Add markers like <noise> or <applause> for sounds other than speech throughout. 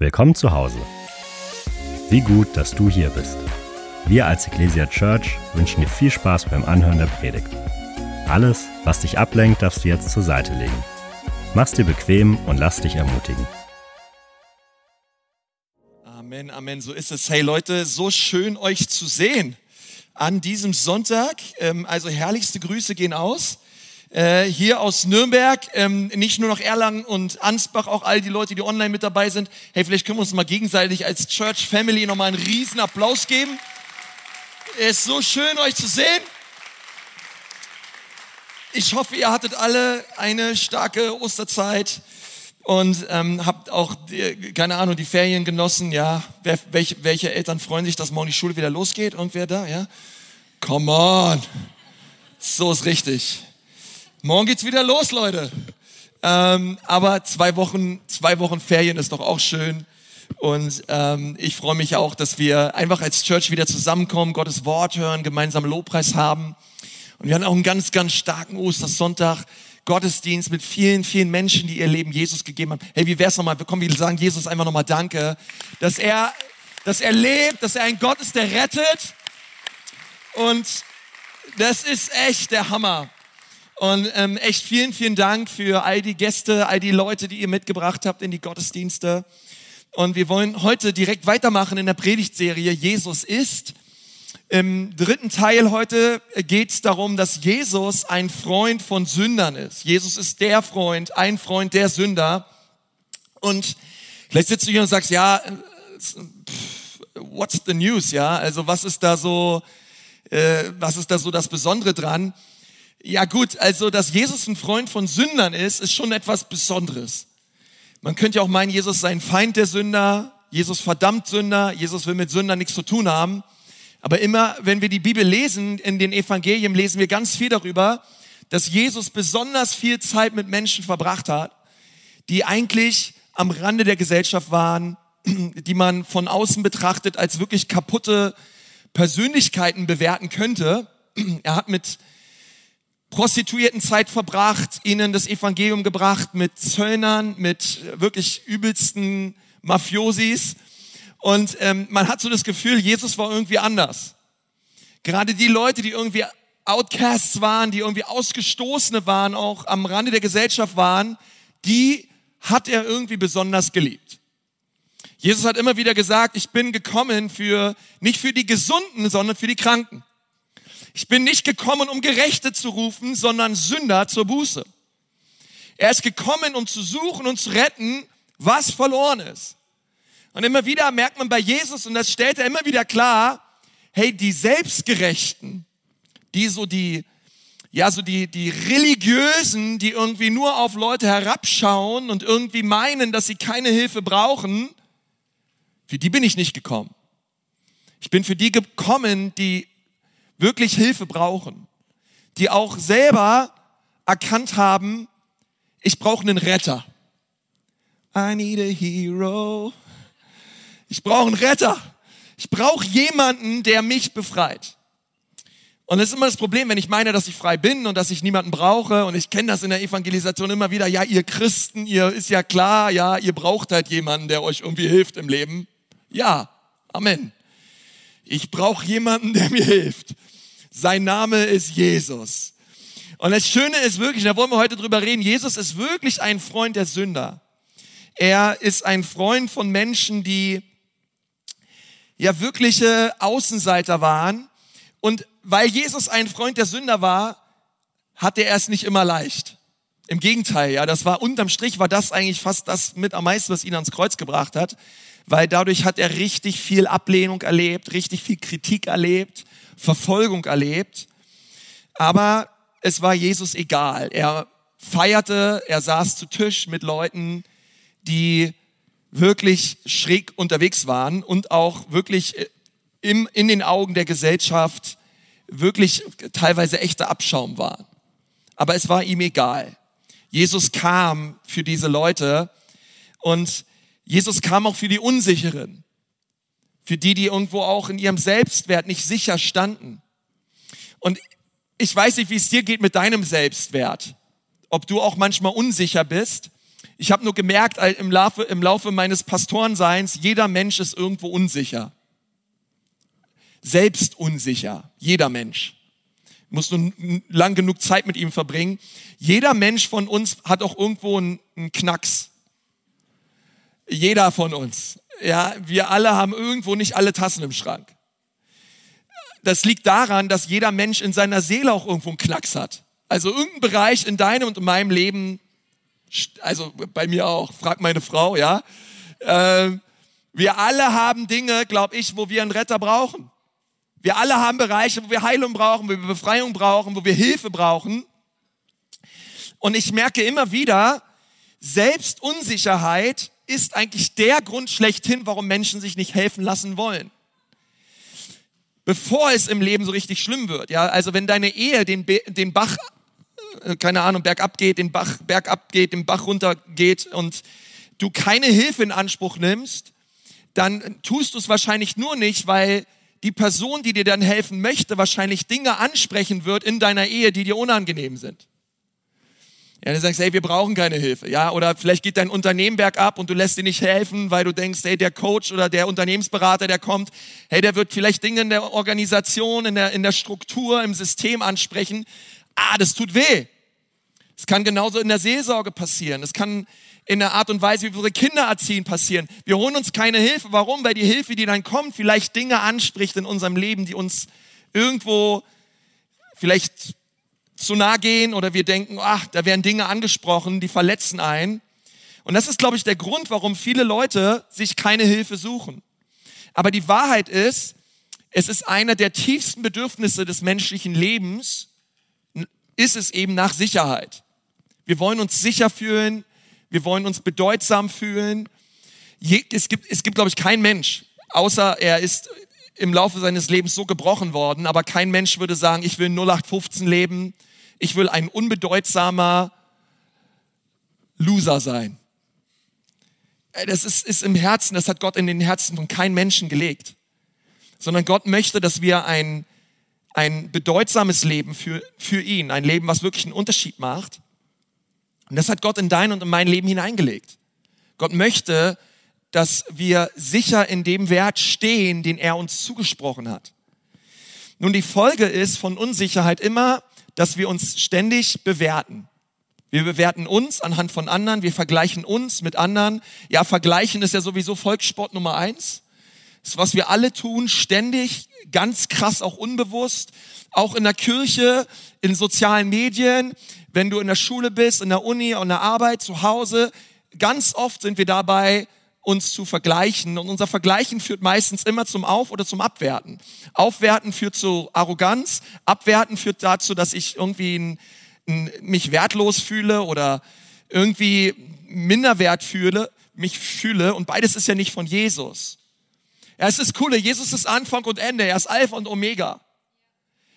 Willkommen zu Hause. Wie gut, dass du hier bist. Wir als Ecclesia Church wünschen dir viel Spaß beim Anhören der Predigt. Alles, was dich ablenkt, darfst du jetzt zur Seite legen. Mach's dir bequem und lass dich ermutigen. Amen, Amen, so ist es. Hey Leute, so schön euch zu sehen an diesem Sonntag. Ähm, also herrlichste Grüße gehen aus äh, hier aus Nürnberg, ähm, nicht nur noch Erlangen und Ansbach, auch all die Leute, die online mit dabei sind. Hey, vielleicht können wir uns mal gegenseitig als Church Family nochmal einen riesen Applaus geben. Es ist so schön, euch zu sehen. Ich hoffe, ihr hattet alle eine starke Osterzeit und ähm, habt auch, die, keine Ahnung, die Ferien genossen. Ja, Wer, welche, welche Eltern freuen sich, dass morgen die Schule wieder losgeht? Irgendwer da? Ja, come on, so ist richtig. Morgen geht's wieder los, Leute. Ähm, aber zwei Wochen, zwei Wochen Ferien ist doch auch schön. Und ähm, ich freue mich auch, dass wir einfach als Church wieder zusammenkommen, Gottes Wort hören, gemeinsam Lobpreis haben. Und wir haben auch einen ganz, ganz starken Ostersonntag. Gottesdienst mit vielen, vielen Menschen, die ihr Leben Jesus gegeben haben. Hey, wie wär's nochmal? Wir kommen, wir sagen Jesus einfach nochmal Danke, dass er, dass er lebt, dass er ein Gott ist, der rettet. Und das ist echt der Hammer. Und ähm, echt vielen, vielen Dank für all die Gäste, all die Leute, die ihr mitgebracht habt in die Gottesdienste. Und wir wollen heute direkt weitermachen in der Predigtserie Jesus ist. Im dritten Teil heute geht es darum, dass Jesus ein Freund von Sündern ist. Jesus ist der Freund, ein Freund der Sünder. Und vielleicht sitzt du hier und sagst, ja, what's the news, ja? Also was ist da so, äh, was ist da so das Besondere dran? Ja gut, also dass Jesus ein Freund von Sündern ist, ist schon etwas Besonderes. Man könnte ja auch meinen, Jesus sei ein Feind der Sünder, Jesus verdammt Sünder, Jesus will mit Sündern nichts zu tun haben. Aber immer, wenn wir die Bibel lesen, in den Evangelien lesen wir ganz viel darüber, dass Jesus besonders viel Zeit mit Menschen verbracht hat, die eigentlich am Rande der Gesellschaft waren, <clears throat> die man von außen betrachtet als wirklich kaputte Persönlichkeiten bewerten könnte. Er hat mit Prostituierten Zeit verbracht, ihnen das Evangelium gebracht mit Zöllnern, mit wirklich übelsten Mafiosis. Und ähm, man hat so das Gefühl, Jesus war irgendwie anders. Gerade die Leute, die irgendwie Outcasts waren, die irgendwie Ausgestoßene waren, auch am Rande der Gesellschaft waren, die hat er irgendwie besonders geliebt. Jesus hat immer wieder gesagt, ich bin gekommen für, nicht für die Gesunden, sondern für die Kranken. Ich bin nicht gekommen, um Gerechte zu rufen, sondern Sünder zur Buße. Er ist gekommen, um zu suchen und zu retten, was verloren ist. Und immer wieder merkt man bei Jesus, und das stellt er immer wieder klar, hey, die Selbstgerechten, die so die, ja, so die, die Religiösen, die irgendwie nur auf Leute herabschauen und irgendwie meinen, dass sie keine Hilfe brauchen, für die bin ich nicht gekommen. Ich bin für die gekommen, die wirklich Hilfe brauchen, die auch selber erkannt haben, ich brauche einen Retter. I need a hero. Ich brauche einen Retter. Ich brauche jemanden, der mich befreit. Und das ist immer das Problem, wenn ich meine, dass ich frei bin und dass ich niemanden brauche. Und ich kenne das in der Evangelisation immer wieder. Ja, ihr Christen, ihr ist ja klar, ja, ihr braucht halt jemanden, der euch irgendwie hilft im Leben. Ja, Amen. Ich brauche jemanden, der mir hilft. Sein Name ist Jesus. Und das Schöne ist wirklich, da wollen wir heute drüber reden, Jesus ist wirklich ein Freund der Sünder. Er ist ein Freund von Menschen, die ja wirkliche Außenseiter waren. Und weil Jesus ein Freund der Sünder war, hatte er es nicht immer leicht. Im Gegenteil, ja, das war unterm Strich war das eigentlich fast das mit am meisten, was ihn ans Kreuz gebracht hat, weil dadurch hat er richtig viel Ablehnung erlebt, richtig viel Kritik erlebt Verfolgung erlebt. Aber es war Jesus egal. Er feierte, er saß zu Tisch mit Leuten, die wirklich schräg unterwegs waren und auch wirklich im, in den Augen der Gesellschaft wirklich teilweise echter Abschaum waren. Aber es war ihm egal. Jesus kam für diese Leute und Jesus kam auch für die Unsicheren für die, die irgendwo auch in ihrem Selbstwert nicht sicher standen. Und ich weiß nicht, wie es dir geht mit deinem Selbstwert. Ob du auch manchmal unsicher bist. Ich habe nur gemerkt im Laufe, im Laufe meines Pastorenseins, jeder Mensch ist irgendwo unsicher. Selbst unsicher. Jeder Mensch. Muss nur lang genug Zeit mit ihm verbringen. Jeder Mensch von uns hat auch irgendwo einen Knacks. Jeder von uns. Ja, wir alle haben irgendwo nicht alle Tassen im Schrank. Das liegt daran, dass jeder Mensch in seiner Seele auch irgendwo einen Knacks hat. Also irgendein Bereich in deinem und in meinem Leben, also bei mir auch, frag meine Frau, ja. Äh, wir alle haben Dinge, glaube ich, wo wir einen Retter brauchen. Wir alle haben Bereiche, wo wir Heilung brauchen, wo wir Befreiung brauchen, wo wir Hilfe brauchen. Und ich merke immer wieder, selbst Unsicherheit ist eigentlich der Grund schlechthin, warum Menschen sich nicht helfen lassen wollen. Bevor es im Leben so richtig schlimm wird. Ja, also wenn deine Ehe den, den Bach, äh, keine Ahnung, bergab geht, den Bach bergab geht, den Bach runter geht und du keine Hilfe in Anspruch nimmst, dann tust du es wahrscheinlich nur nicht, weil die Person, die dir dann helfen möchte, wahrscheinlich Dinge ansprechen wird in deiner Ehe, die dir unangenehm sind. Ja, du sagst, hey, wir brauchen keine Hilfe. Ja, oder vielleicht geht dein Unternehmen bergab und du lässt dir nicht helfen, weil du denkst, hey, der Coach oder der Unternehmensberater, der kommt, hey, der wird vielleicht Dinge in der Organisation, in der, in der Struktur, im System ansprechen. Ah, das tut weh. Es kann genauso in der Seelsorge passieren. Es kann in der Art und Weise, wie wir unsere Kinder erziehen, passieren. Wir holen uns keine Hilfe. Warum? Weil die Hilfe, die dann kommt, vielleicht Dinge anspricht in unserem Leben, die uns irgendwo vielleicht zu nah gehen oder wir denken, ach, da werden Dinge angesprochen, die verletzen einen. Und das ist, glaube ich, der Grund, warum viele Leute sich keine Hilfe suchen. Aber die Wahrheit ist, es ist einer der tiefsten Bedürfnisse des menschlichen Lebens, ist es eben nach Sicherheit. Wir wollen uns sicher fühlen, wir wollen uns bedeutsam fühlen. Es gibt, es gibt, glaube ich, keinen Mensch, außer er ist im Laufe seines Lebens so gebrochen worden, aber kein Mensch würde sagen, ich will 0815 leben, ich will ein unbedeutsamer Loser sein. Äh, das ist, ist im Herzen, das hat Gott in den Herzen von keinem Menschen gelegt. Sondern Gott möchte, dass wir ein, ein bedeutsames Leben für, für ihn, ein Leben, was wirklich einen Unterschied macht. Und das hat Gott in dein und in mein Leben hineingelegt. Gott möchte, dass wir sicher in dem Wert stehen, den er uns zugesprochen hat. Nun, die Folge ist von Unsicherheit immer, dass wir uns ständig bewerten. Wir bewerten uns anhand von anderen, wir vergleichen uns mit anderen. Ja, vergleichen ist ja sowieso Volkssport Nummer eins. Das was wir alle tun, ständig, ganz krass auch unbewusst, auch in der Kirche, in sozialen Medien, wenn du in der Schule bist, in der Uni, in der Arbeit, zu Hause. Ganz oft sind wir dabei, uns zu vergleichen. Und unser Vergleichen führt meistens immer zum Auf- oder zum Abwerten. Aufwerten führt zu Arroganz, Abwerten führt dazu, dass ich irgendwie ein, ein, mich wertlos fühle oder irgendwie minderwert fühle, mich fühle. Und beides ist ja nicht von Jesus. Ja, es ist cool, Jesus ist Anfang und Ende, er ist Alpha und Omega.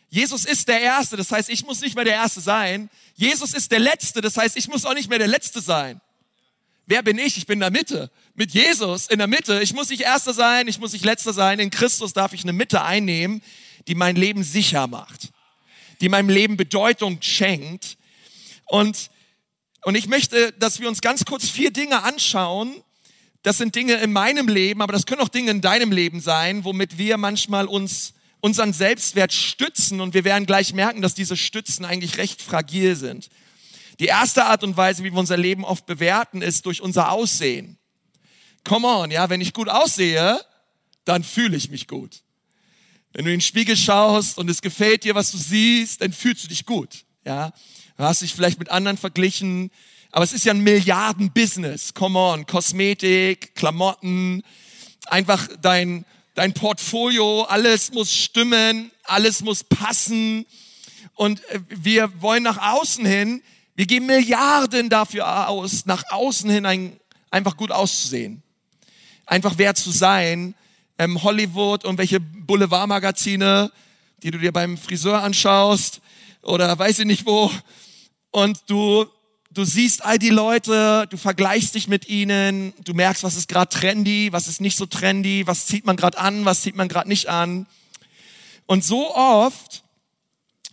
Jesus ist der Erste, das heißt, ich muss nicht mehr der Erste sein. Jesus ist der Letzte, das heißt, ich muss auch nicht mehr der Letzte sein. Wer bin ich? Ich bin in der Mitte. Mit Jesus in der Mitte. Ich muss nicht Erster sein, ich muss nicht Letzter sein. In Christus darf ich eine Mitte einnehmen, die mein Leben sicher macht. Die meinem Leben Bedeutung schenkt. Und, und ich möchte, dass wir uns ganz kurz vier Dinge anschauen. Das sind Dinge in meinem Leben, aber das können auch Dinge in deinem Leben sein, womit wir manchmal uns unseren Selbstwert stützen und wir werden gleich merken, dass diese Stützen eigentlich recht fragil sind. Die erste Art und Weise, wie wir unser Leben oft bewerten, ist durch unser Aussehen. Come on, ja, wenn ich gut aussehe, dann fühle ich mich gut. Wenn du in den Spiegel schaust und es gefällt dir, was du siehst, dann fühlst du dich gut, ja. Du hast dich vielleicht mit anderen verglichen, aber es ist ja ein Milliarden-Business. Come on, Kosmetik, Klamotten, einfach dein, dein Portfolio, alles muss stimmen, alles muss passen. Und äh, wir wollen nach außen hin wir geben Milliarden dafür aus, nach außen hin ein, einfach gut auszusehen. Einfach wert zu sein. Ähm, Hollywood und welche Boulevardmagazine, die du dir beim Friseur anschaust oder weiß ich nicht wo. Und du, du siehst all die Leute, du vergleichst dich mit ihnen, du merkst, was ist gerade trendy, was ist nicht so trendy, was zieht man gerade an, was zieht man gerade nicht an. Und so oft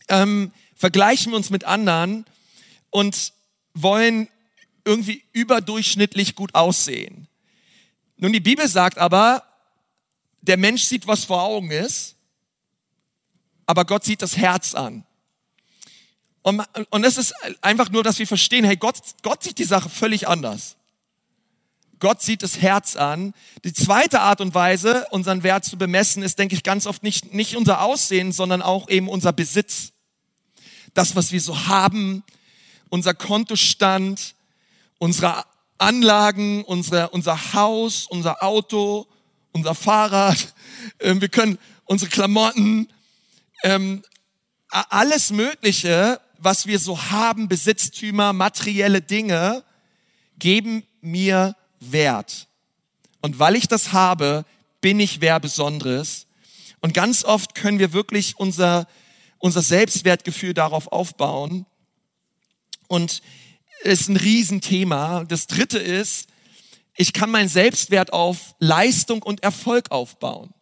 ähm, vergleichen wir uns mit anderen und wollen irgendwie überdurchschnittlich gut aussehen. Nun, die Bibel sagt aber, der Mensch sieht, was vor Augen ist, aber Gott sieht das Herz an. Und, und es ist einfach nur, dass wir verstehen, hey, Gott, Gott sieht die Sache völlig anders. Gott sieht das Herz an. Die zweite Art und Weise, unseren Wert zu bemessen, ist, denke ich, ganz oft nicht, nicht unser Aussehen, sondern auch eben unser Besitz. Das, was wir so haben, unser Kontostand, unsere Anlagen, unsere, unser Haus, unser Auto, unser Fahrrad. <laughs> Ähm, wir können unsere Klamotten, ähm, alles Mögliche, was wir so haben, Besitztümer, materielle Dinge, geben mir Wert. Und weil ich das habe, bin ich wer Besonderes. Und ganz oft können wir wirklich unser, unser Selbstwertgefühl darauf aufbauen. Und es ist ein Riesenthema. Das dritte ist, ich kann meinen Selbstwert auf Leistung und Erfolg aufbauen.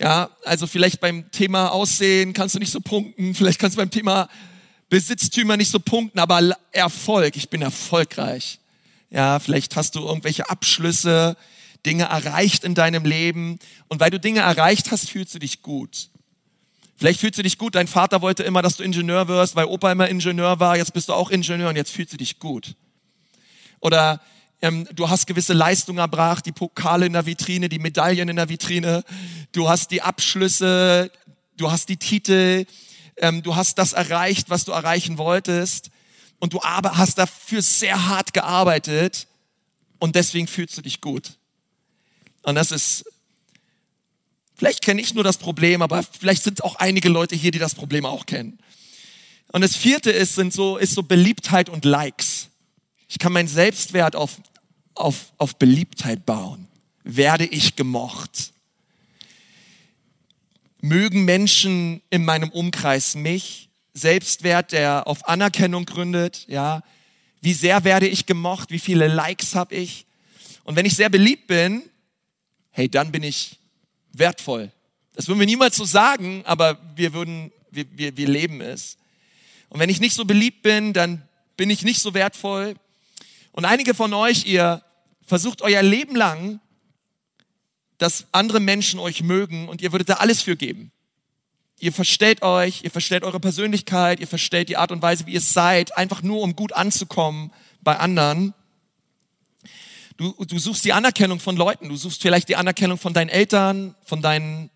Ja, also vielleicht beim Thema Aussehen kannst du nicht so punkten, vielleicht kannst du beim Thema Besitztümer nicht so punkten, aber Erfolg, ich bin erfolgreich. Ja, vielleicht hast du irgendwelche Abschlüsse, Dinge erreicht in deinem Leben. Und weil du Dinge erreicht hast, fühlst du dich gut. Vielleicht fühlst du dich gut. Dein Vater wollte immer, dass du Ingenieur wirst, weil Opa immer Ingenieur war. Jetzt bist du auch Ingenieur und jetzt fühlst du dich gut. Oder ähm, du hast gewisse Leistungen erbracht, die Pokale in der Vitrine, die Medaillen in der Vitrine. Du hast die Abschlüsse, du hast die Titel, ähm, du hast das erreicht, was du erreichen wolltest und du aber hast dafür sehr hart gearbeitet und deswegen fühlst du dich gut. Und das ist, vielleicht kenne ich nur das Problem, aber vielleicht sind auch einige Leute hier, die das Problem auch kennen. Und das vierte ist, sind so, ist so Beliebtheit und Likes. Ich kann meinen Selbstwert auf, auf, auf Beliebtheit bauen. Werde ich gemocht? Mögen Menschen in meinem Umkreis mich? Selbstwert, der auf Anerkennung gründet, ja. Wie sehr werde ich gemocht? Wie viele Likes habe ich? Und wenn ich sehr beliebt bin, hey, dann bin ich wertvoll. Das würden wir niemals so sagen, aber wir würden, wir, wir, wir leben es. Und wenn ich nicht so beliebt bin, dann bin ich nicht so wertvoll. Und einige von euch, ihr versucht euer Leben lang, dass andere Menschen euch mögen und ihr würdet da alles für geben. Ihr verstellt euch, ihr verstellt eure Persönlichkeit, ihr verstellt die Art und Weise, wie ihr seid, einfach nur um gut anzukommen bei anderen. Du, du suchst die Anerkennung von Leuten, du suchst vielleicht die Anerkennung von deinen Eltern, von deinen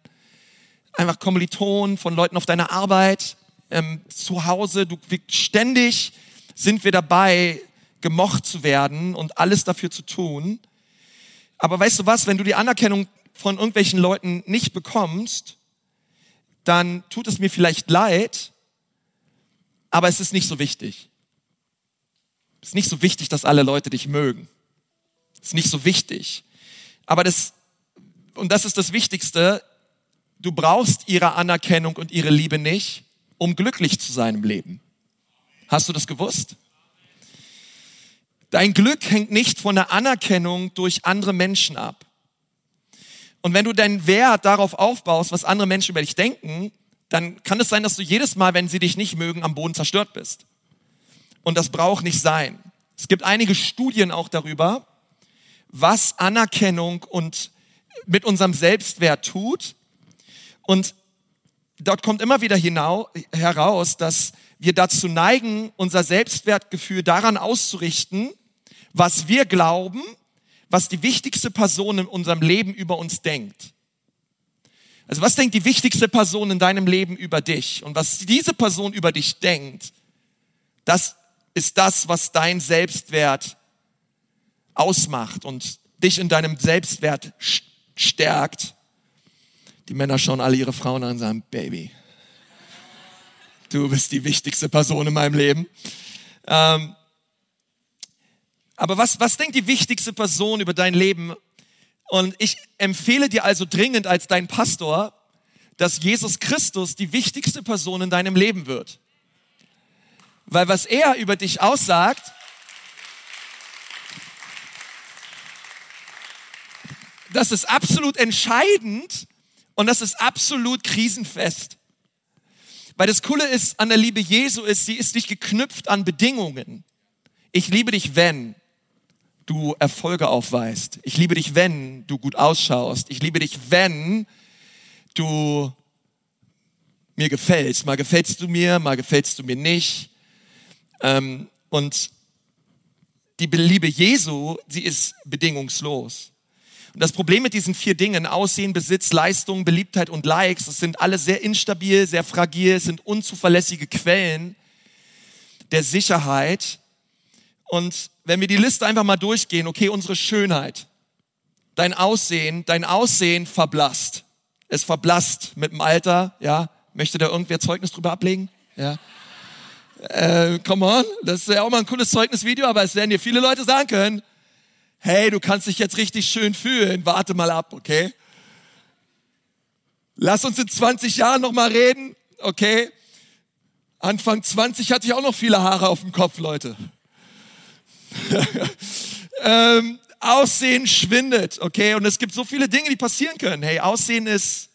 einfach Kommilitonen, von Leuten auf deiner Arbeit, ähm, zu Hause. Du, ständig sind wir dabei, gemocht zu werden und alles dafür zu tun. Aber weißt du was, wenn du die Anerkennung von irgendwelchen Leuten nicht bekommst, dann tut es mir vielleicht leid, aber es ist nicht so wichtig. Es ist nicht so wichtig, dass alle Leute dich mögen. Ist nicht so wichtig. Aber das, und das ist das Wichtigste, du brauchst ihre Anerkennung und ihre Liebe nicht, um glücklich zu sein im Leben. Hast du das gewusst? Dein Glück hängt nicht von der Anerkennung durch andere Menschen ab. Und wenn du deinen Wert darauf aufbaust, was andere Menschen über dich denken, dann kann es sein, dass du jedes Mal, wenn sie dich nicht mögen, am Boden zerstört bist. Und das braucht nicht sein. Es gibt einige Studien auch darüber, was Anerkennung und mit unserem Selbstwert tut. Und dort kommt immer wieder hinau, heraus, dass wir dazu neigen, unser Selbstwertgefühl daran auszurichten, was wir glauben was die wichtigste Person in unserem Leben über uns denkt. Also was denkt die wichtigste Person in deinem Leben über dich? Und was diese Person über dich denkt, das ist das, was dein Selbstwert ausmacht und dich in deinem Selbstwert stärkt. Die Männer schauen alle ihre Frauen an und sagen, Baby, du bist die wichtigste Person in meinem Leben. Ähm, aber was, was denkt die wichtigste Person über dein Leben? Und ich empfehle dir also dringend als dein Pastor, dass Jesus Christus die wichtigste Person in deinem Leben wird. Weil was er über dich aussagt, das ist absolut entscheidend und das ist absolut krisenfest. Weil das Coole ist an der Liebe Jesu ist, sie ist nicht geknüpft an Bedingungen. Ich liebe dich, wenn du Erfolge aufweist. Ich liebe dich, wenn du gut ausschaust. Ich liebe dich, wenn du mir gefällst. Mal gefällst du mir, mal gefällst du mir nicht. Ähm, und die Liebe Jesu, sie ist bedingungslos. Und das Problem mit diesen vier Dingen, Aussehen, Besitz, Leistung, Beliebtheit und Likes, das sind alle sehr instabil, sehr fragil, sind unzuverlässige Quellen der Sicherheit. Und wenn wir die Liste einfach mal durchgehen, okay, unsere Schönheit, dein Aussehen, dein Aussehen verblasst. Es verblasst mit dem Alter, ja. Möchte da irgendwer Zeugnis drüber ablegen? Ja. Äh, come on, das ist ja auch mal ein cooles Zeugnisvideo, aber es werden dir viele Leute sagen können, hey, du kannst dich jetzt richtig schön fühlen, warte mal ab, okay? Lass uns in 20 Jahren nochmal reden, okay? Anfang 20 hatte ich auch noch viele Haare auf dem Kopf, Leute. <laughs> ähm, Aussehen schwindet, okay? Und es gibt so viele Dinge, die passieren können. Hey, Aussehen ist,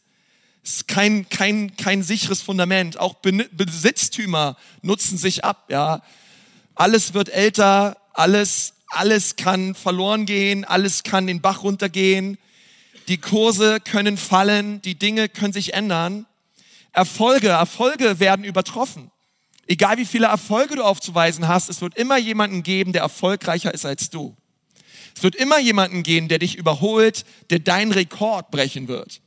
ist kein, kein, kein sicheres Fundament. Auch Besitztümer nutzen sich ab, ja? Alles wird älter, alles alles kann verloren gehen, alles kann den Bach runtergehen, die Kurse können fallen, die Dinge können sich ändern. Erfolge, Erfolge werden übertroffen. Egal wie viele Erfolge du aufzuweisen hast, es wird immer jemanden geben, der erfolgreicher ist als du. Es wird immer jemanden geben, der dich überholt, der deinen Rekord brechen wird.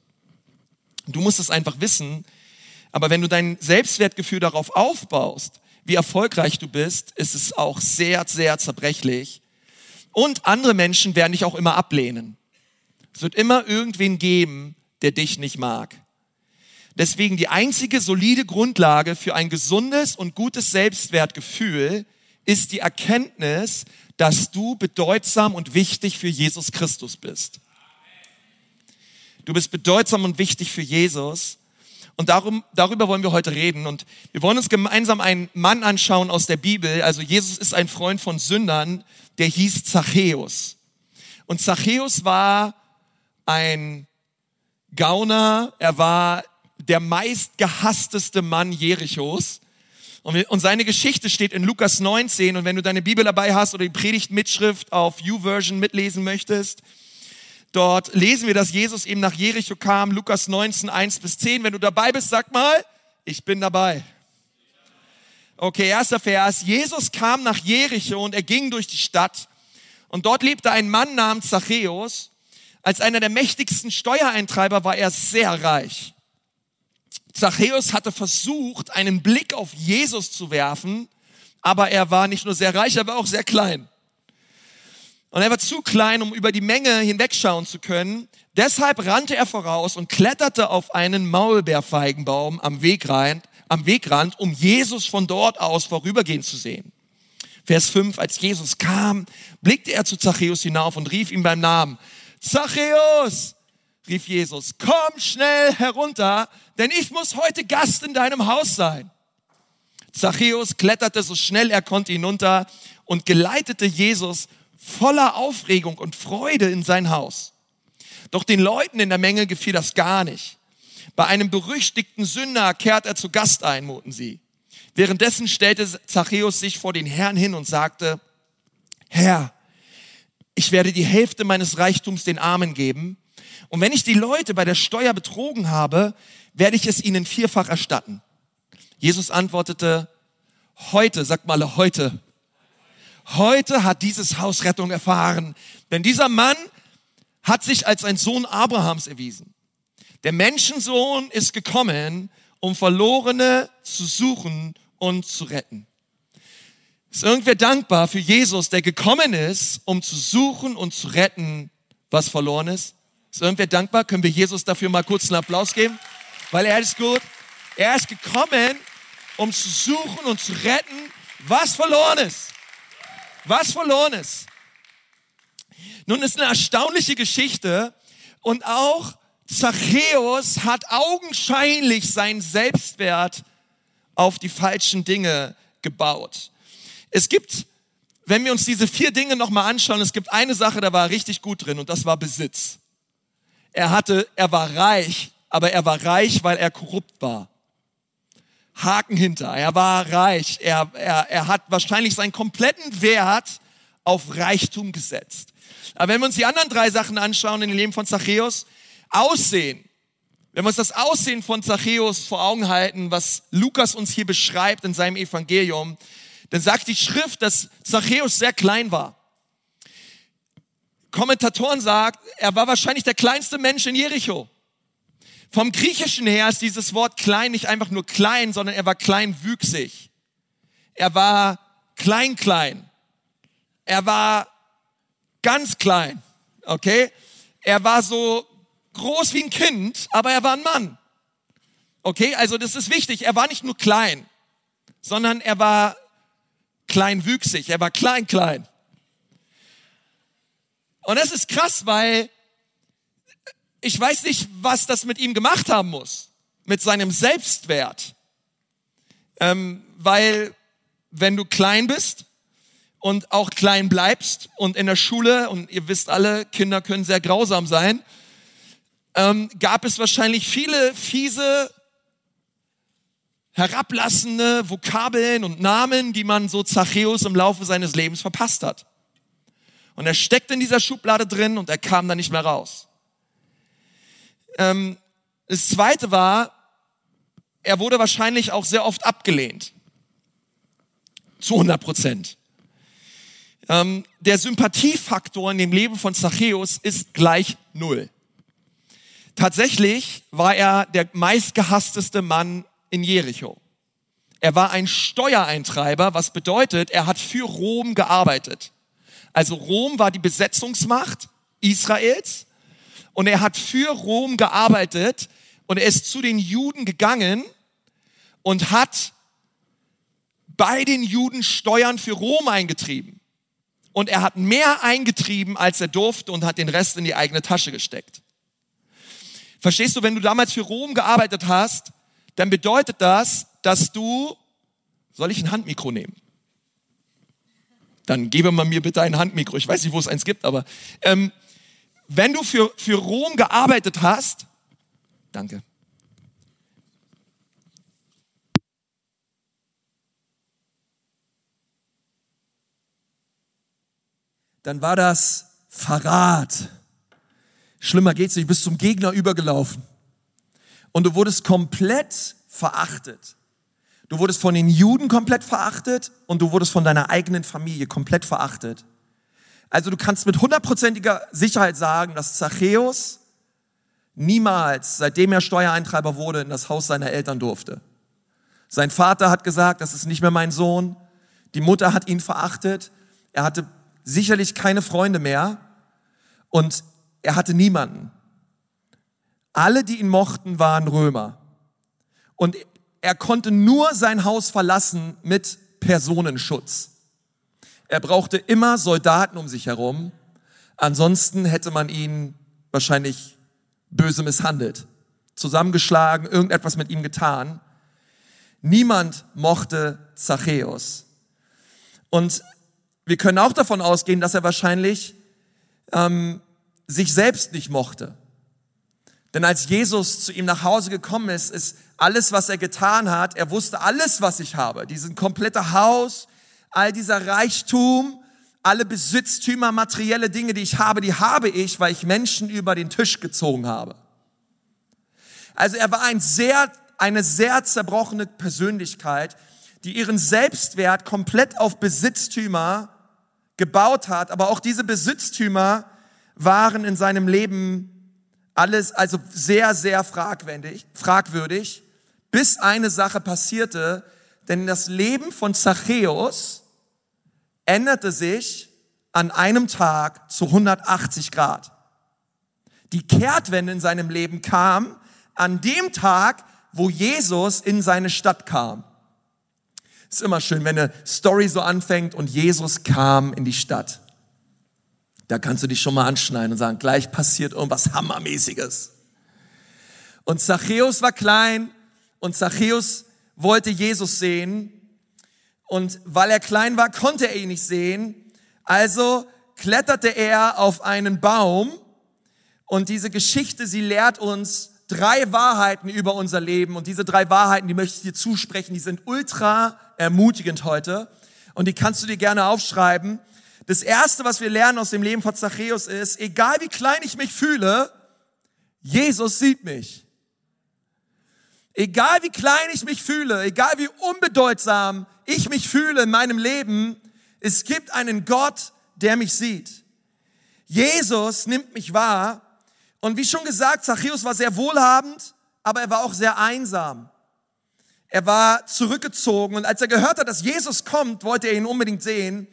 Du musst es einfach wissen. Aber wenn du dein Selbstwertgefühl darauf aufbaust, wie erfolgreich du bist, ist es auch sehr, sehr zerbrechlich, und andere Menschen werden dich auch immer ablehnen. Es wird immer irgendwen geben, der dich nicht mag. Deswegen die einzige solide Grundlage für ein gesundes und gutes Selbstwertgefühl ist die Erkenntnis, dass du bedeutsam und wichtig für Jesus Christus bist. Du bist bedeutsam und wichtig für Jesus. Und darum, darüber wollen wir heute reden. Und wir wollen uns gemeinsam einen Mann anschauen aus der Bibel. Also Jesus ist ein Freund von Sündern, der hieß Zachäus. Und Zachäus war ein Gauner, er war der meistgehassteste Mann Jerichos. Und seine Geschichte steht in Lukas 19. Und wenn du deine Bibel dabei hast oder die Predigtmitschrift auf YouVersion mitlesen möchtest, dort lesen wir, dass Jesus eben nach Jericho kam. Lukas 19, 1 bis 10. Wenn du dabei bist, sag mal, ich bin dabei. Okay, erster Vers. Jesus kam nach Jericho und er ging durch die Stadt. Und dort lebte ein Mann namens Zachäus. Als einer der mächtigsten Steuereintreiber war er sehr reich. Zachäus hatte versucht, einen Blick auf Jesus zu werfen, aber er war nicht nur sehr reich, er war auch sehr klein. Und er war zu klein, um über die Menge hinwegschauen zu können. Deshalb rannte er voraus und kletterte auf einen Maulbeerfeigenbaum am Wegrand am Wegrand, um Jesus von dort aus vorübergehen zu sehen. Vers 5, als Jesus kam, blickte er zu Zachäus hinauf und rief ihm beim Namen, Zachäus, rief Jesus, komm schnell herunter, denn ich muss heute Gast in deinem Haus sein. Zachäus kletterte so schnell er konnte hinunter und geleitete Jesus voller Aufregung und Freude in sein Haus. Doch den Leuten in der Menge gefiel das gar nicht. Bei einem berüchtigten Sünder kehrt er zu Gast ein, muten sie. Währenddessen stellte Zachäus sich vor den Herrn hin und sagte, Herr, ich werde die Hälfte meines Reichtums den Armen geben. Und wenn ich die Leute bei der Steuer betrogen habe, werde ich es ihnen vierfach erstatten. Jesus antwortete, heute, sag mal heute, heute hat dieses Haus Rettung erfahren. Denn dieser Mann hat sich als ein Sohn Abrahams erwiesen. Der Menschensohn ist gekommen, um Verlorene zu suchen und zu retten. Ist irgendwer dankbar für Jesus, der gekommen ist, um zu suchen und zu retten, was verloren ist? Ist irgendwer dankbar? Können wir Jesus dafür mal kurz einen Applaus geben? Weil er ist gut. Er ist gekommen, um zu suchen und zu retten, was verloren ist. Was verloren ist. Nun ist eine erstaunliche Geschichte und auch Zachäus hat augenscheinlich seinen Selbstwert auf die falschen Dinge gebaut. Es gibt, wenn wir uns diese vier Dinge nochmal anschauen, es gibt eine Sache, da war er richtig gut drin und das war Besitz. Er hatte, er war reich, aber er war reich, weil er korrupt war. Haken hinter. Er war reich. Er, er, er hat wahrscheinlich seinen kompletten Wert auf Reichtum gesetzt. Aber wenn wir uns die anderen drei Sachen anschauen in dem Leben von Zachäus, Aussehen. Wenn wir uns das Aussehen von Zachäus vor Augen halten, was Lukas uns hier beschreibt in seinem Evangelium, dann sagt die Schrift, dass Zachäus sehr klein war. Kommentatoren sagen, er war wahrscheinlich der kleinste Mensch in Jericho. Vom Griechischen her ist dieses Wort klein nicht einfach nur klein, sondern er war kleinwüchsig. Er war klein, klein. Er war ganz klein, okay? Er war so groß wie ein Kind, aber er war ein Mann. Okay, also das ist wichtig. Er war nicht nur klein, sondern er war kleinwüchsig. Er war klein, klein. Und das ist krass, weil ich weiß nicht, was das mit ihm gemacht haben muss, mit seinem Selbstwert. Ähm, weil wenn du klein bist und auch klein bleibst und in der Schule, und ihr wisst alle, Kinder können sehr grausam sein, ähm, gab es wahrscheinlich viele fiese, herablassende Vokabeln und Namen, die man so Zachäus im Laufe seines Lebens verpasst hat. Und er steckte in dieser Schublade drin und er kam da nicht mehr raus. Ähm, das zweite war, er wurde wahrscheinlich auch sehr oft abgelehnt. Zu 100 Prozent. Ähm, der Sympathiefaktor in dem Leben von Zachäus ist gleich null. Tatsächlich war er der meistgehassteste Mann in Jericho. Er war ein Steuereintreiber, was bedeutet, er hat für Rom gearbeitet. Also Rom war die Besetzungsmacht Israels und er hat für Rom gearbeitet und er ist zu den Juden gegangen und hat bei den Juden Steuern für Rom eingetrieben. Und er hat mehr eingetrieben, als er durfte und hat den Rest in die eigene Tasche gesteckt. Verstehst du, wenn du damals für Rom gearbeitet hast, dann bedeutet das, dass du, soll ich ein Handmikro nehmen? Dann gebe mal mir bitte ein Handmikro. Ich weiß nicht, wo es eins gibt, aber ähm, wenn du für, für Rom gearbeitet hast, danke. Dann war das Verrat. Schlimmer geht's nicht, du bist zum Gegner übergelaufen. Und du wurdest komplett verachtet. Du wurdest von den Juden komplett verachtet und du wurdest von deiner eigenen Familie komplett verachtet. Also du kannst mit hundertprozentiger Sicherheit sagen, dass Zachäus niemals, seitdem er Steuereintreiber wurde, in das Haus seiner Eltern durfte. Sein Vater hat gesagt, das ist nicht mehr mein Sohn. Die Mutter hat ihn verachtet. Er hatte sicherlich keine Freunde mehr und er hatte niemanden. Alle, die ihn mochten, waren Römer. Und er konnte nur sein Haus verlassen mit Personenschutz. Er brauchte immer Soldaten um sich herum. Ansonsten hätte man ihn wahrscheinlich böse misshandelt, zusammengeschlagen, irgendetwas mit ihm getan. Niemand mochte Zachäus. Und wir können auch davon ausgehen, dass er wahrscheinlich ähm, sich selbst nicht mochte. Denn als Jesus zu ihm nach Hause gekommen ist, ist alles, was er getan hat, er wusste alles, was ich habe. Diesen komplette Haus, all dieser Reichtum, alle Besitztümer, materielle Dinge, die ich habe, die habe ich, weil ich Menschen über den Tisch gezogen habe. Also er war ein sehr, eine sehr zerbrochene Persönlichkeit, die ihren Selbstwert komplett auf Besitztümer gebaut hat. Aber auch diese Besitztümer waren in seinem Leben alles also sehr, sehr fragwürdig, fragwürdig, bis eine Sache passierte, denn das Leben von Zachäus änderte sich an einem Tag zu 180 Grad. Die Kehrtwende in seinem Leben kam an dem Tag, wo Jesus in seine Stadt kam. Ist immer schön, wenn eine Story so anfängt und Jesus kam in die Stadt. Da kannst du dich schon mal anschneiden und sagen, gleich passiert irgendwas Hammermäßiges. Und Zachäus war klein und Zachäus wollte Jesus sehen und weil er klein war, konnte er ihn nicht sehen. Also kletterte er auf einen Baum. Und diese Geschichte, sie lehrt uns drei Wahrheiten über unser Leben und diese drei Wahrheiten, die möchte ich dir zusprechen, die sind ultra ermutigend heute und die kannst du dir gerne aufschreiben. Das erste, was wir lernen aus dem Leben von Zachäus ist, egal wie klein ich mich fühle, Jesus sieht mich. Egal wie klein ich mich fühle, egal wie unbedeutsam ich mich fühle in meinem Leben, es gibt einen Gott, der mich sieht. Jesus nimmt mich wahr und wie schon gesagt, Zachäus war sehr wohlhabend, aber er war auch sehr einsam. Er war zurückgezogen und als er gehört hat, dass Jesus kommt, wollte er ihn unbedingt sehen.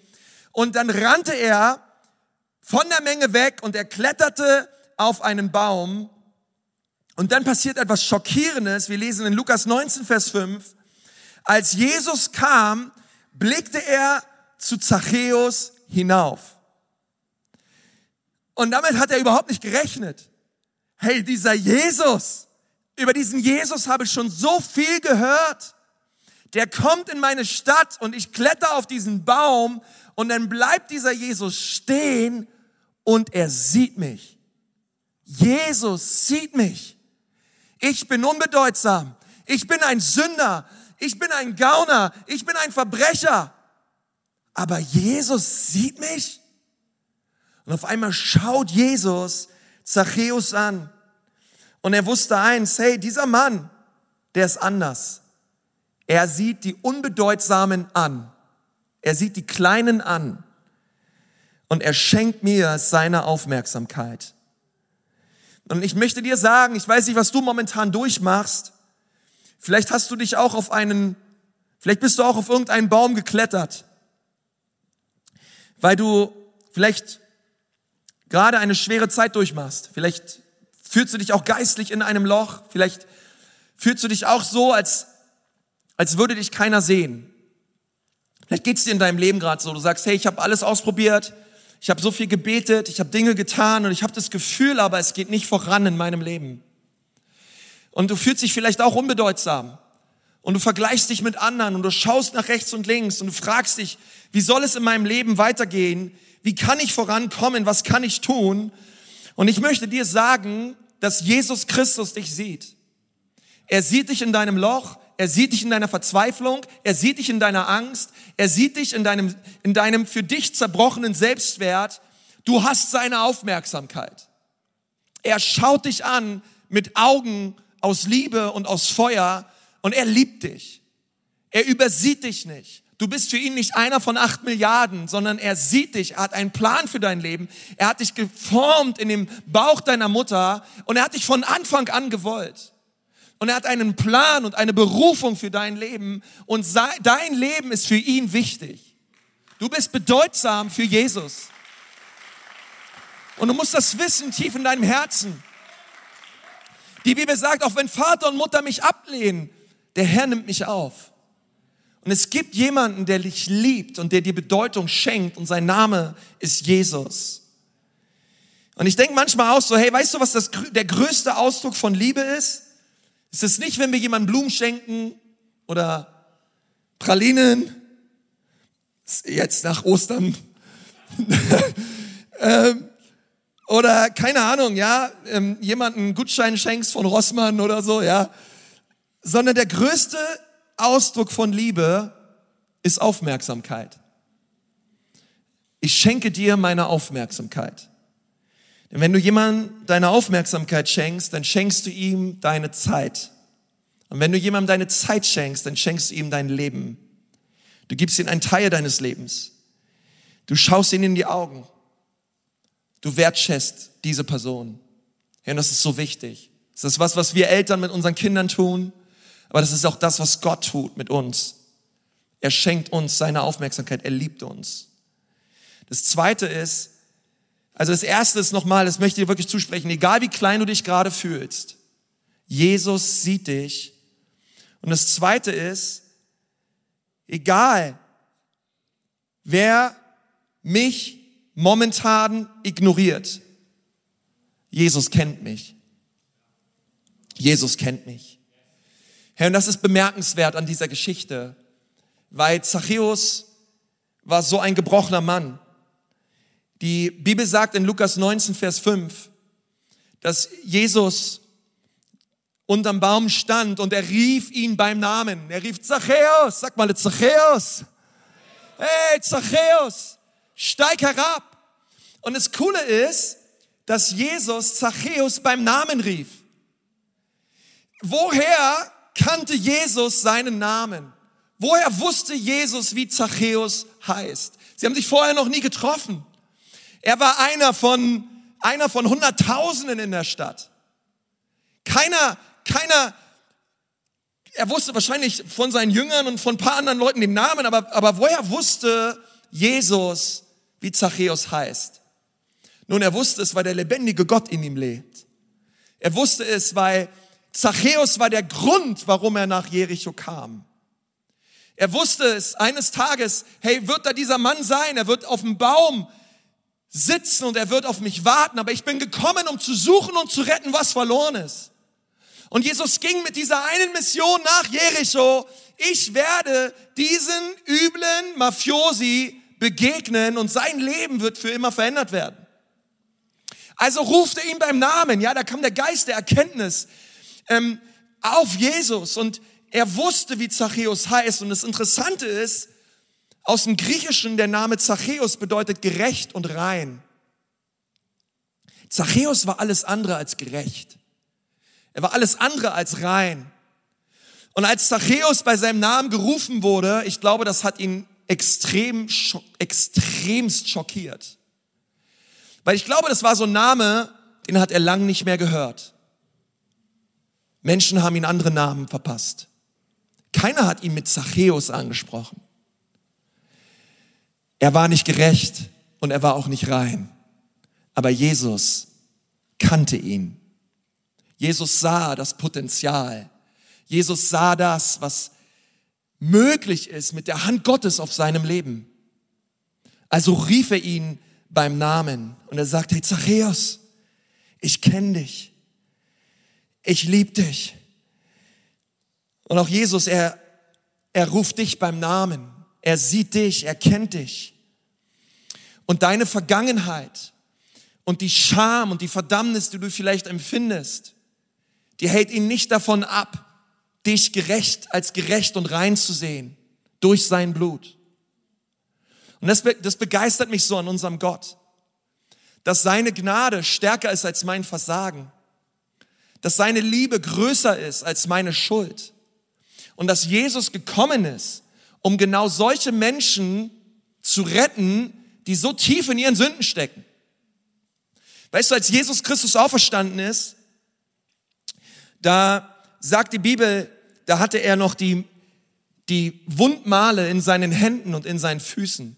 Und dann rannte er von der Menge weg und er kletterte auf einen Baum. Und dann passiert etwas Schockierendes. Wir lesen in Lukas 19, Vers 5. Als Jesus kam, blickte er zu Zachäus hinauf. Und damit hat er überhaupt nicht gerechnet. Hey, dieser Jesus, über diesen Jesus habe ich schon so viel gehört. Der kommt in meine Stadt und ich kletter auf diesen Baum und dann bleibt dieser Jesus stehen und er sieht mich. Jesus sieht mich. Ich bin unbedeutsam. Ich bin ein Sünder. Ich bin ein Gauner. Ich bin ein Verbrecher. Aber Jesus sieht mich. Und auf einmal schaut Jesus Zachäus an. Und er wusste eins, hey, dieser Mann, der ist anders. Er sieht die Unbedeutsamen an. Er sieht die Kleinen an. Und er schenkt mir seine Aufmerksamkeit. Und ich möchte dir sagen, ich weiß nicht, was du momentan durchmachst. Vielleicht hast du dich auch auf einen, vielleicht bist du auch auf irgendeinen Baum geklettert. Weil du vielleicht gerade eine schwere Zeit durchmachst. Vielleicht fühlst du dich auch geistlich in einem Loch. Vielleicht fühlst du dich auch so, als, als würde dich keiner sehen. Vielleicht geht's dir in deinem Leben gerade so. Du sagst, hey, ich habe alles ausprobiert. Ich habe so viel gebetet, ich habe Dinge getan und ich habe das Gefühl, aber es geht nicht voran in meinem Leben. Und du fühlst dich vielleicht auch unbedeutsam. Und du vergleichst dich mit anderen und du schaust nach rechts und links und du fragst dich, wie soll es in meinem Leben weitergehen? Wie kann ich vorankommen? Was kann ich tun? Und ich möchte dir sagen, dass Jesus Christus dich sieht. Er sieht dich in deinem Loch, er sieht dich in deiner Verzweiflung, er sieht dich in deiner Angst, er sieht dich in deinem, in deinem für dich zerbrochenen Selbstwert. Du hast seine Aufmerksamkeit. Er schaut dich an mit Augen aus Liebe und aus Feuer und er liebt dich. Er übersieht dich nicht. Du bist für ihn nicht einer von acht Milliarden, sondern er sieht dich, er hat einen Plan für dein Leben. Er hat dich geformt in dem Bauch deiner Mutter und er hat dich von Anfang an gewollt. Und er hat einen Plan und eine Berufung für dein Leben und dein Leben ist für ihn wichtig. Du bist bedeutsam für Jesus. Und du musst das wissen tief in deinem Herzen. Die Bibel sagt, auch wenn Vater und Mutter mich ablehnen, der Herr nimmt mich auf. Und es gibt jemanden, der dich liebt und der dir Bedeutung schenkt und sein Name ist Jesus. Und ich denke manchmal auch so, hey, weißt du, was das, der größte Ausdruck von Liebe ist? Es ist nicht, wenn wir jemandem Blumen schenken oder Pralinen, jetzt nach Ostern, <laughs> ähm, oder keine Ahnung, ja, ähm, jemanden Gutschein schenkst von Rossmann oder so, ja, sondern der größte Ausdruck von Liebe ist Aufmerksamkeit. Ich schenke dir meine Aufmerksamkeit. Denn wenn du jemandem deine Aufmerksamkeit schenkst, dann schenkst du ihm deine Zeit. Und wenn du jemandem deine Zeit schenkst, dann schenkst du ihm dein Leben. Du gibst ihm einen Teil deines Lebens. Du schaust ihn in die Augen. Du wertschätzt diese Person. Ja, und das ist so wichtig. Das ist was, was wir Eltern mit unseren Kindern tun. Aber das ist auch das, was Gott tut mit uns. Er schenkt uns seine Aufmerksamkeit. Er liebt uns. Das zweite ist, also das erste ist nochmal, das möchte ich dir wirklich zusprechen, egal wie klein du dich gerade fühlst, Jesus sieht dich. Und das zweite ist, egal wer mich momentan ignoriert, Jesus kennt mich. Jesus kennt mich. Herr, und das ist bemerkenswert an dieser Geschichte, weil Zachäus war so ein gebrochener Mann. Die Bibel sagt in Lukas 19, Vers 5, dass Jesus unterm Baum stand und er rief ihn beim Namen. Er rief Zachäus, sag mal Zachäus. Hey Zachäus, steig herab. Und das Coole ist, dass Jesus Zachäus beim Namen rief. Woher kannte Jesus seinen Namen? Woher wusste Jesus, wie Zachäus heißt? Sie haben sich vorher noch nie getroffen. Er war einer von, einer von Hunderttausenden in der Stadt. Keiner, keiner, er wusste wahrscheinlich von seinen Jüngern und von ein paar anderen Leuten den Namen, aber, aber woher wusste Jesus, wie Zachäus heißt? Nun, er wusste es, weil der lebendige Gott in ihm lebt. Er wusste es, weil Zachäus war der Grund, warum er nach Jericho kam. Er wusste es eines Tages, hey, wird da dieser Mann sein? Er wird auf dem Baum sitzen und er wird auf mich warten, aber ich bin gekommen, um zu suchen und zu retten, was verloren ist. Und Jesus ging mit dieser einen Mission nach Jericho. Ich werde diesen üblen Mafiosi begegnen und sein Leben wird für immer verändert werden. Also ruft er ihn beim Namen. Ja, da kam der Geist der Erkenntnis ähm, auf Jesus und er wusste, wie Zachäus heißt. Und das Interessante ist, aus dem Griechischen der Name Zachäus bedeutet gerecht und rein. Zachäus war alles andere als gerecht. Er war alles andere als rein. Und als Zachäus bei seinem Namen gerufen wurde, ich glaube, das hat ihn extrem, extremst schockiert. Weil ich glaube, das war so ein Name, den hat er lang nicht mehr gehört. Menschen haben ihn andere Namen verpasst. Keiner hat ihn mit Zachäus angesprochen. Er war nicht gerecht und er war auch nicht rein. Aber Jesus kannte ihn. Jesus sah das Potenzial. Jesus sah das, was möglich ist mit der Hand Gottes auf seinem Leben. Also rief er ihn beim Namen und er sagte, hey Zachäus, ich kenne dich. Ich liebe dich. Und auch Jesus, er, er ruft dich beim Namen. Er sieht dich, er kennt dich. Und deine Vergangenheit und die Scham und die Verdammnis, die du vielleicht empfindest, die hält ihn nicht davon ab, dich gerecht als gerecht und rein zu sehen durch sein Blut. Und das, das begeistert mich so an unserem Gott, dass seine Gnade stärker ist als mein Versagen, dass seine Liebe größer ist als meine Schuld und dass Jesus gekommen ist, um genau solche Menschen zu retten, die so tief in ihren Sünden stecken. Weißt du, als Jesus Christus auferstanden ist, da sagt die Bibel, da hatte er noch die, die Wundmale in seinen Händen und in seinen Füßen.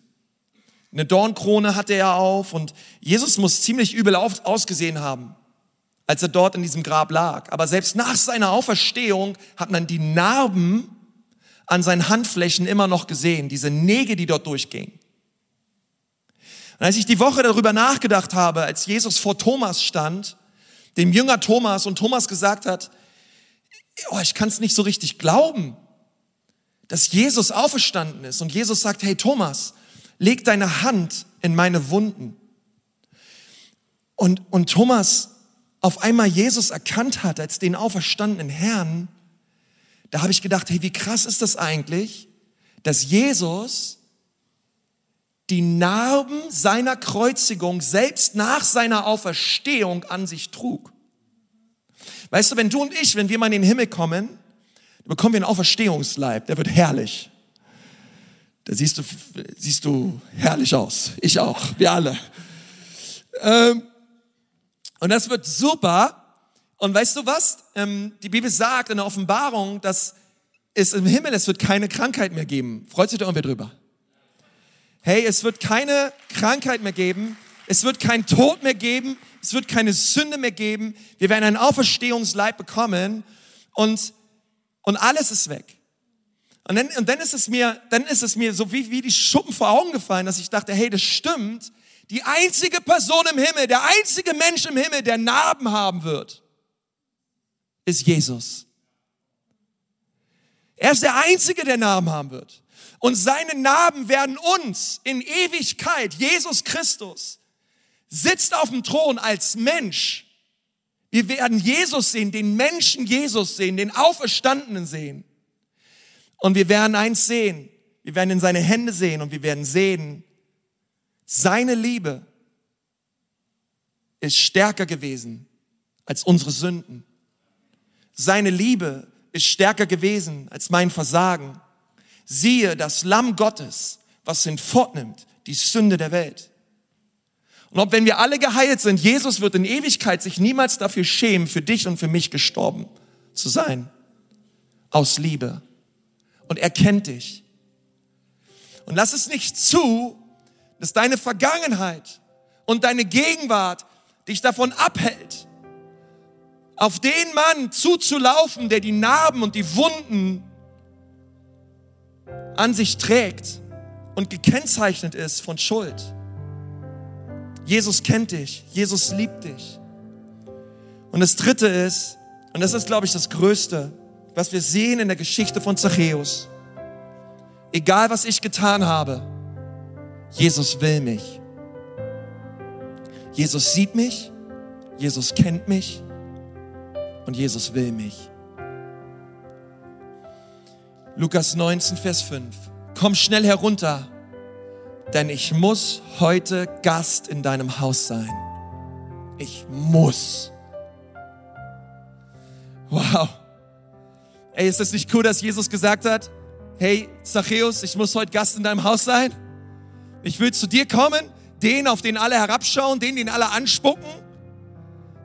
Eine Dornkrone hatte er auf und Jesus muss ziemlich übel ausgesehen haben, als er dort in diesem Grab lag. Aber selbst nach seiner Auferstehung hat man die Narben an seinen Handflächen immer noch gesehen, diese Nägel, die dort durchgingen. Und als ich die Woche darüber nachgedacht habe, als Jesus vor Thomas stand, dem Jünger Thomas, und Thomas gesagt hat, oh, ich kann es nicht so richtig glauben, dass Jesus auferstanden ist. Und Jesus sagt, hey Thomas, leg deine Hand in meine Wunden. Und, und Thomas auf einmal Jesus erkannt hat als den auferstandenen Herrn, da habe ich gedacht, hey, wie krass ist das eigentlich, dass Jesus die Narben seiner Kreuzigung selbst nach seiner Auferstehung an sich trug. Weißt du, wenn du und ich, wenn wir mal in den Himmel kommen, bekommen wir einen Auferstehungsleib, der wird herrlich. Da siehst du, siehst du herrlich aus. Ich auch, wir alle. Ähm, und das wird super. Und weißt du was? Ähm, die Bibel sagt in der Offenbarung, dass es im Himmel, es wird keine Krankheit mehr geben. Freut sich da irgendwie drüber? Hey, es wird keine Krankheit mehr geben. Es wird kein Tod mehr geben. Es wird keine Sünde mehr geben. Wir werden einen Auferstehungsleib bekommen und, und alles ist weg. Und dann, und dann ist es mir, dann ist es mir so wie, wie die Schuppen vor Augen gefallen, dass ich dachte, hey, das stimmt. Die einzige Person im Himmel, der einzige Mensch im Himmel, der Narben haben wird, ist Jesus. Er ist der Einzige, der Narben haben wird. Und seine Narben werden uns in Ewigkeit, Jesus Christus, sitzt auf dem Thron als Mensch, Wir werden Jesus sehen, den Menschen Jesus sehen, den Auferstandenen sehen. Und wir werden eins sehen. Wir werden in seine Hände sehen und wir werden sehen, seine Liebe ist stärker gewesen als unsere Sünden. Seine Liebe ist stärker gewesen als mein Versagen. Siehe das Lamm Gottes, was hinfortnimmt die Sünde der Welt. Und ob wenn wir alle geheilt sind, Jesus wird in Ewigkeit sich niemals dafür schämen, für dich und für mich gestorben zu sein. Aus Liebe. Und er kennt dich. Und lass es nicht zu, dass deine Vergangenheit und deine Gegenwart dich davon abhält, auf den Mann zuzulaufen, der die Narben und die Wunden an sich trägt und gekennzeichnet ist von Schuld. Jesus kennt dich, Jesus liebt dich. Und das Dritte ist, und das ist, glaube ich, das Größte, was wir sehen in der Geschichte von Zachäus. Egal, was ich getan habe, Jesus will mich. Jesus sieht mich, Jesus kennt mich und Jesus will mich. Lukas 19, Vers 5. Komm schnell herunter, denn ich muss heute Gast in deinem Haus sein. Ich muss. Wow. Ey, ist das nicht cool, dass Jesus gesagt hat, hey Zachäus, ich muss heute Gast in deinem Haus sein? Ich will zu dir kommen, den, auf den alle herabschauen, den, den alle anspucken,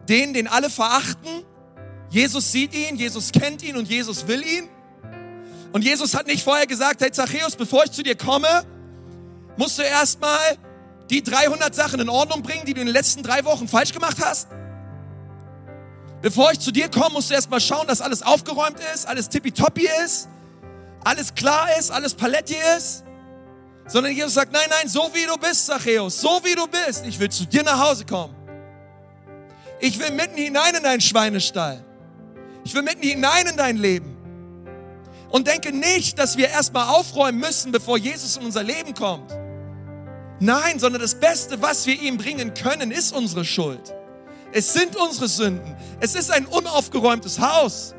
den, den alle verachten. Jesus sieht ihn, Jesus kennt ihn und Jesus will ihn. Und Jesus hat nicht vorher gesagt, hey Zachäus, bevor ich zu dir komme, musst du erstmal die 300 Sachen in Ordnung bringen, die du in den letzten drei Wochen falsch gemacht hast. Bevor ich zu dir komme, musst du erstmal schauen, dass alles aufgeräumt ist, alles tippitoppi ist, alles klar ist, alles paletti ist. Sondern Jesus sagt, nein, nein, so wie du bist, Zachäus, so wie du bist, ich will zu dir nach Hause kommen. Ich will mitten hinein in deinen Schweinestall. Ich will mitten hinein in dein Leben. Und denke nicht, dass wir erstmal aufräumen müssen, bevor Jesus in unser Leben kommt. Nein, sondern das Beste, was wir ihm bringen können, ist unsere Schuld. Es sind unsere Sünden. Es ist ein unaufgeräumtes Haus.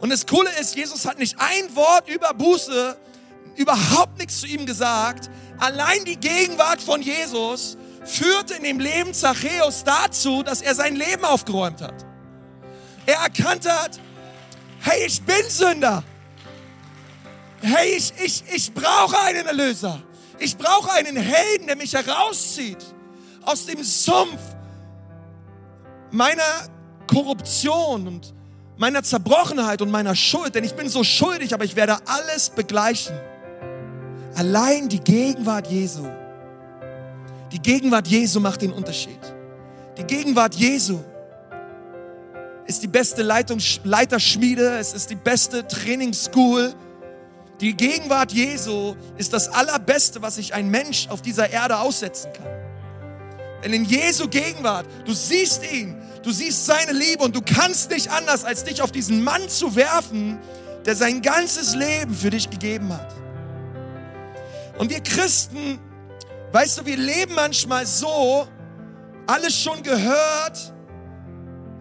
Und das Coole ist, Jesus hat nicht ein Wort über Buße, überhaupt nichts zu ihm gesagt. Allein die Gegenwart von Jesus führte in dem Leben Zachäus dazu, dass er sein Leben aufgeräumt hat. Er erkannt hat, hey, ich bin Sünder. Hey, ich, ich, ich brauche einen Erlöser. Ich brauche einen Helden, der mich herauszieht aus dem Sumpf meiner Korruption und meiner Zerbrochenheit und meiner Schuld. Denn ich bin so schuldig, aber ich werde alles begleichen. Allein die Gegenwart Jesu. Die Gegenwart Jesu macht den Unterschied. Die Gegenwart Jesu ist die beste Leitung, Leiterschmiede, es ist die beste Trainingsschool, die Gegenwart Jesu ist das Allerbeste, was sich ein Mensch auf dieser Erde aussetzen kann. Denn in Jesu Gegenwart, du siehst ihn, du siehst seine Liebe und du kannst nicht anders, als dich auf diesen Mann zu werfen, der sein ganzes Leben für dich gegeben hat. Und wir Christen, weißt du, wir leben manchmal so, alles schon gehört,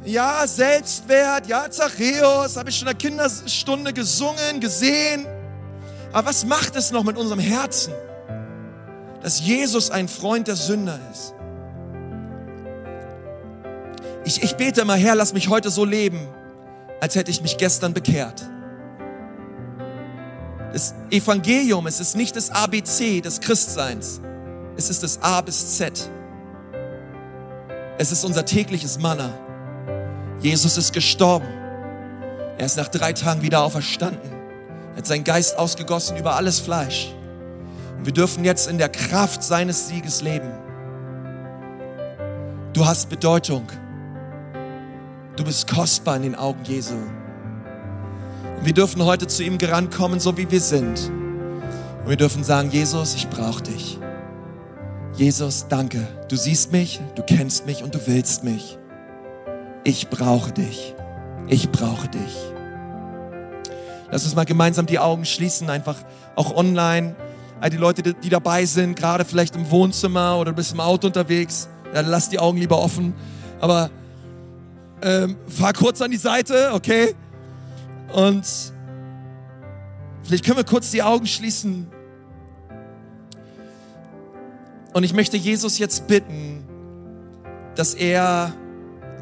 ja, Selbstwert, ja, Zachäus, habe ich schon in der Kinderstunde gesungen, gesehen. Aber was macht es noch mit unserem Herzen, dass Jesus ein Freund der Sünder ist? Ich, ich bete immer, Herr, lass mich heute so leben, als hätte ich mich gestern bekehrt. Das Evangelium, es ist nicht das ABC des Christseins, es ist das A bis Z. Es ist unser tägliches Manna. Jesus ist gestorben. Er ist nach drei Tagen wieder auferstanden. Er hat seinen Geist ausgegossen über alles Fleisch. Und wir dürfen jetzt in der Kraft seines Sieges leben. Du hast Bedeutung. Du bist kostbar in den Augen Jesu. Und wir dürfen heute zu ihm gerankommen, so wie wir sind. Und wir dürfen sagen, Jesus, ich brauche dich. Jesus, danke. Du siehst mich, du kennst mich und du willst mich. Ich brauche dich. Ich brauche dich. Lass uns mal gemeinsam die Augen schließen, einfach auch online. All die Leute, die dabei sind, gerade vielleicht im Wohnzimmer oder du bist im Auto unterwegs, ja, lass die Augen lieber offen. Aber ähm, fahr kurz an die Seite, okay? Und vielleicht können wir kurz die Augen schließen. Und ich möchte Jesus jetzt bitten, dass er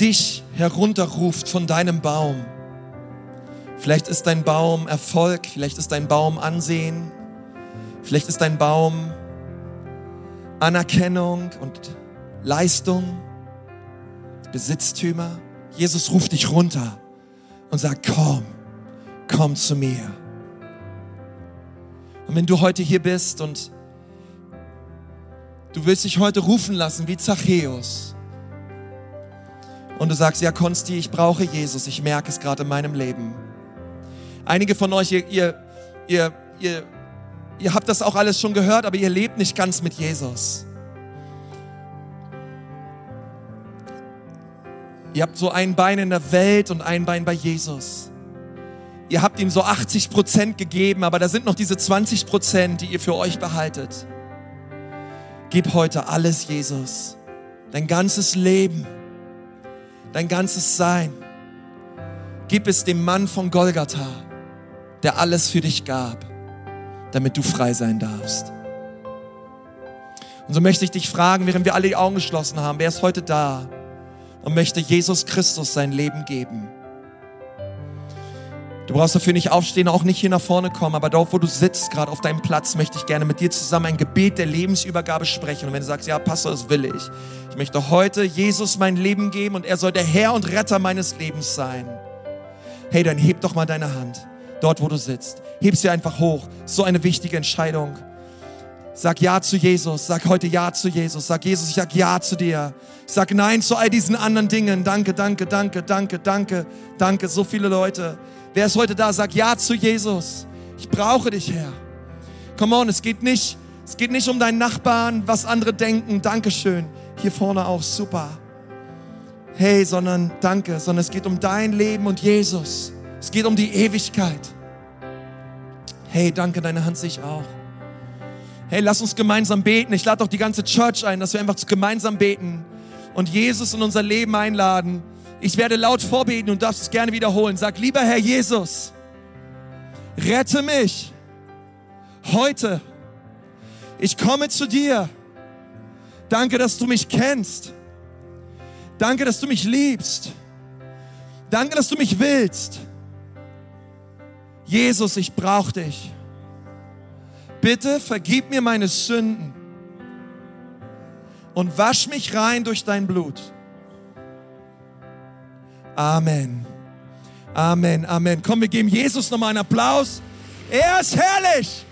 dich herunterruft von deinem Baum. Vielleicht ist dein Baum Erfolg, vielleicht ist dein Baum Ansehen, vielleicht ist dein Baum Anerkennung und Leistung, Besitztümer. Jesus ruft dich runter und sagt, komm, komm zu mir. Und wenn du heute hier bist und du willst dich heute rufen lassen wie Zachäus und du sagst, ja Konsti, ich brauche Jesus, ich merke es gerade in meinem Leben. Einige von euch, ihr, ihr, ihr, ihr, ihr habt das auch alles schon gehört, aber ihr lebt nicht ganz mit Jesus. Ihr habt so ein Bein in der Welt und ein Bein bei Jesus. Ihr habt ihm so 80 Prozent gegeben, aber da sind noch diese 20 Prozent, die ihr für euch behaltet. Gib heute alles Jesus. Dein ganzes Leben. Dein ganzes Sein. Gib es dem Mann von Golgatha, der alles für dich gab, damit du frei sein darfst. Und so möchte ich dich fragen, während wir alle die Augen geschlossen haben, wer ist heute da? und möchte Jesus Christus sein Leben geben. Du brauchst dafür nicht aufstehen, auch nicht hier nach vorne kommen, aber dort, wo du sitzt, gerade auf deinem Platz, möchte ich gerne mit dir zusammen ein Gebet der Lebensübergabe sprechen. Und wenn du sagst, ja, Pastor, das will ich. Ich möchte heute Jesus mein Leben geben und er soll der Herr und Retter meines Lebens sein. Hey, dann heb doch mal deine Hand, dort, wo du sitzt. Heb sie einfach hoch. So eine wichtige Entscheidung. Sag Ja zu Jesus. Sag heute Ja zu Jesus. Sag Jesus, ich sag Ja zu dir. Sag Nein zu all diesen anderen Dingen. Danke, danke, danke, danke, danke, danke. So viele Leute. Wer ist heute da? Sag Ja zu Jesus. Ich brauche dich, Herr. Come on, es geht nicht, es geht nicht um deinen Nachbarn, was andere denken. Dankeschön. Hier vorne auch super. Hey, sondern danke, sondern es geht um dein Leben und Jesus. Es geht um die Ewigkeit. Hey, danke, deine Hand sich auch. Hey, lass uns gemeinsam beten. Ich lade auch die ganze Church ein, dass wir einfach gemeinsam beten und Jesus in unser Leben einladen. Ich werde laut vorbeten und darfst es gerne wiederholen. Sag, lieber Herr Jesus, rette mich heute. Ich komme zu dir. Danke, dass du mich kennst. Danke, dass du mich liebst. Danke, dass du mich willst. Jesus, ich brauche dich bitte vergib mir meine Sünden und wasch mich rein durch dein Blut. Amen. Amen, Amen. Komm, wir geben Jesus nochmal einen Applaus. Er ist herrlich.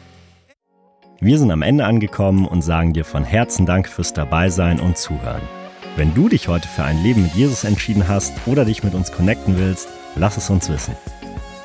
Wir sind am Ende angekommen und sagen dir von Herzen Dank fürs Dabeisein und Zuhören. Wenn du dich heute für ein Leben mit Jesus entschieden hast oder dich mit uns connecten willst, lass es uns wissen.